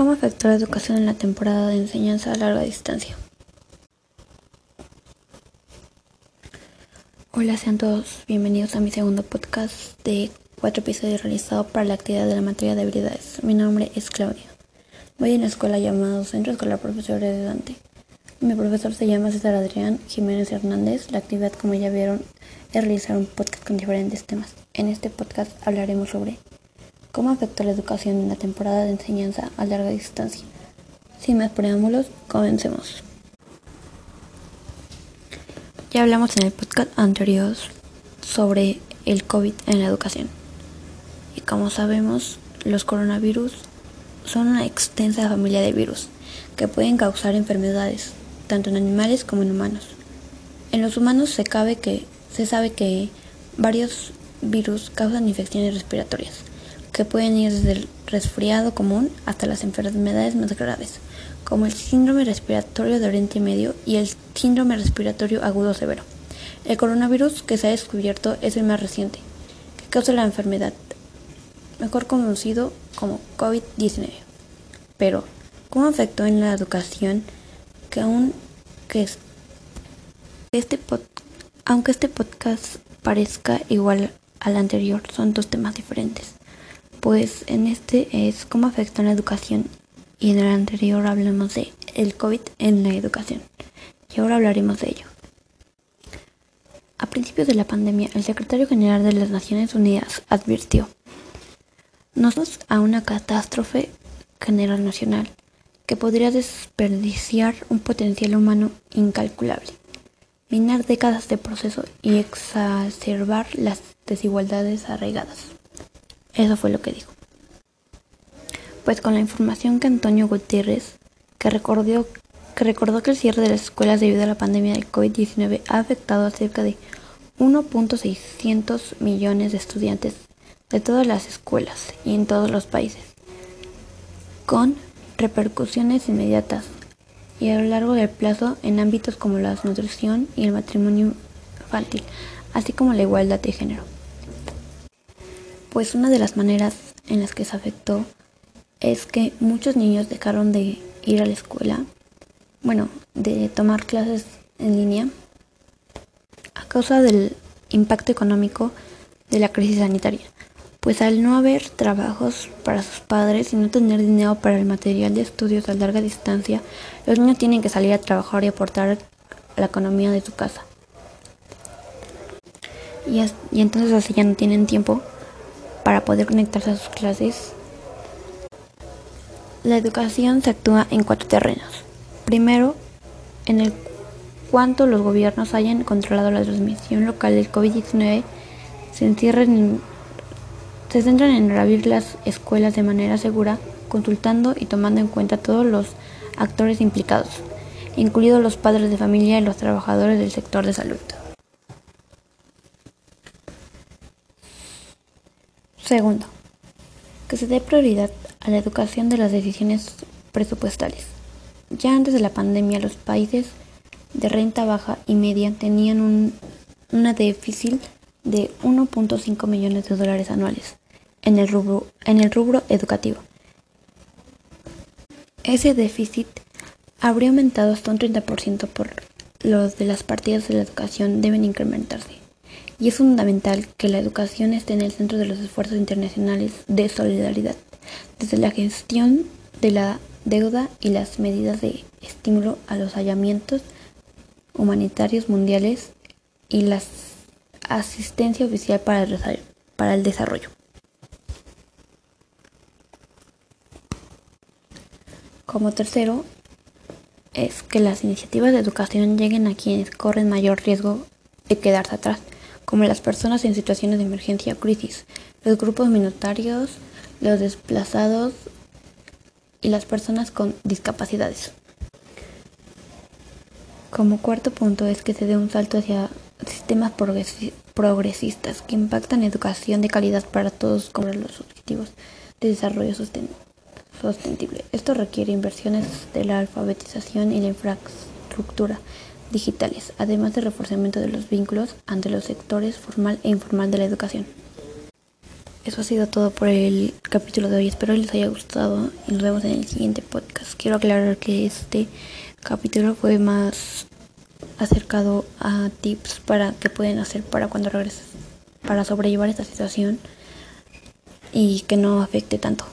¿Cómo afectó la educación en la temporada de enseñanza a larga distancia? Hola, sean todos bienvenidos a mi segundo podcast de cuatro episodios realizado para la actividad de la materia de habilidades. Mi nombre es Claudia. Voy en la escuela llamada Centro Escolar Profesor de Dante. Mi profesor se llama César Adrián Jiménez Hernández. La actividad, como ya vieron, es realizar un podcast con diferentes temas. En este podcast hablaremos sobre ¿Cómo afectó la educación en la temporada de enseñanza a larga distancia? Sin más preámbulos, comencemos. Ya hablamos en el podcast anterior sobre el COVID en la educación. Y como sabemos, los coronavirus son una extensa familia de virus que pueden causar enfermedades, tanto en animales como en humanos. En los humanos se, cabe que, se sabe que varios virus causan infecciones respiratorias que pueden ir desde el resfriado común hasta las enfermedades más graves, como el síndrome respiratorio de Oriente Medio y el síndrome respiratorio agudo severo. El coronavirus que se ha descubierto es el más reciente, que causa la enfermedad, mejor conocido como COVID-19. Pero, ¿cómo afectó en la educación que aún que este aunque este podcast parezca igual al anterior, son dos temas diferentes pues en este es cómo afecta la educación y en el anterior hablamos de el COVID en la educación y ahora hablaremos de ello. A principios de la pandemia, el secretario general de las Naciones Unidas advirtió, nos a una catástrofe general nacional que podría desperdiciar un potencial humano incalculable, minar décadas de proceso y exacerbar las desigualdades arraigadas. Eso fue lo que dijo. Pues con la información que Antonio Gutiérrez, que recordó, que recordó que el cierre de las escuelas debido a la pandemia del COVID-19 ha afectado a cerca de 1.600 millones de estudiantes de todas las escuelas y en todos los países, con repercusiones inmediatas y a lo largo del plazo en ámbitos como la nutrición y el matrimonio infantil, así como la igualdad de género. Pues una de las maneras en las que se afectó es que muchos niños dejaron de ir a la escuela, bueno, de tomar clases en línea a causa del impacto económico de la crisis sanitaria. Pues al no haber trabajos para sus padres y no tener dinero para el material de estudios a larga distancia, los niños tienen que salir a trabajar y aportar a la economía de su casa. Y, y entonces así ya no tienen tiempo para poder conectarse a sus clases. La educación se actúa en cuatro terrenos. Primero, en el cuanto los gobiernos hayan controlado la transmisión local del COVID-19, se, se centran en reabrir las escuelas de manera segura, consultando y tomando en cuenta todos los actores implicados, incluidos los padres de familia y los trabajadores del sector de salud. Segundo, que se dé prioridad a la educación de las decisiones presupuestales. Ya antes de la pandemia, los países de renta baja y media tenían un, una déficit de 1.5 millones de dólares anuales en el, rubro, en el rubro educativo. Ese déficit habría aumentado hasta un 30% por los de las partidas de la educación deben incrementarse y es fundamental que la educación esté en el centro de los esfuerzos internacionales de solidaridad, desde la gestión de la deuda y las medidas de estímulo a los hallamientos humanitarios mundiales y la asistencia oficial para el, desarrollo. Como tercero, es que las iniciativas de educación lleguen a quienes corren mayor riesgo de quedarse atrás como las personas en situaciones de emergencia o crisis, los grupos minoritarios, los desplazados y las personas con discapacidades. Como cuarto punto es que se dé un salto hacia sistemas progresistas que impactan educación de calidad para todos con los objetivos de desarrollo sostenible. Esto requiere inversiones de la alfabetización y la infraestructura digitales, además de reforzamiento de los vínculos ante los sectores formal e informal de la educación. eso ha sido todo por el capítulo de hoy. Espero les haya gustado y nos vemos en el siguiente podcast. Quiero aclarar que este capítulo fue más acercado a tips para que pueden hacer para cuando regreses, para sobrellevar esta situación y que no afecte tanto.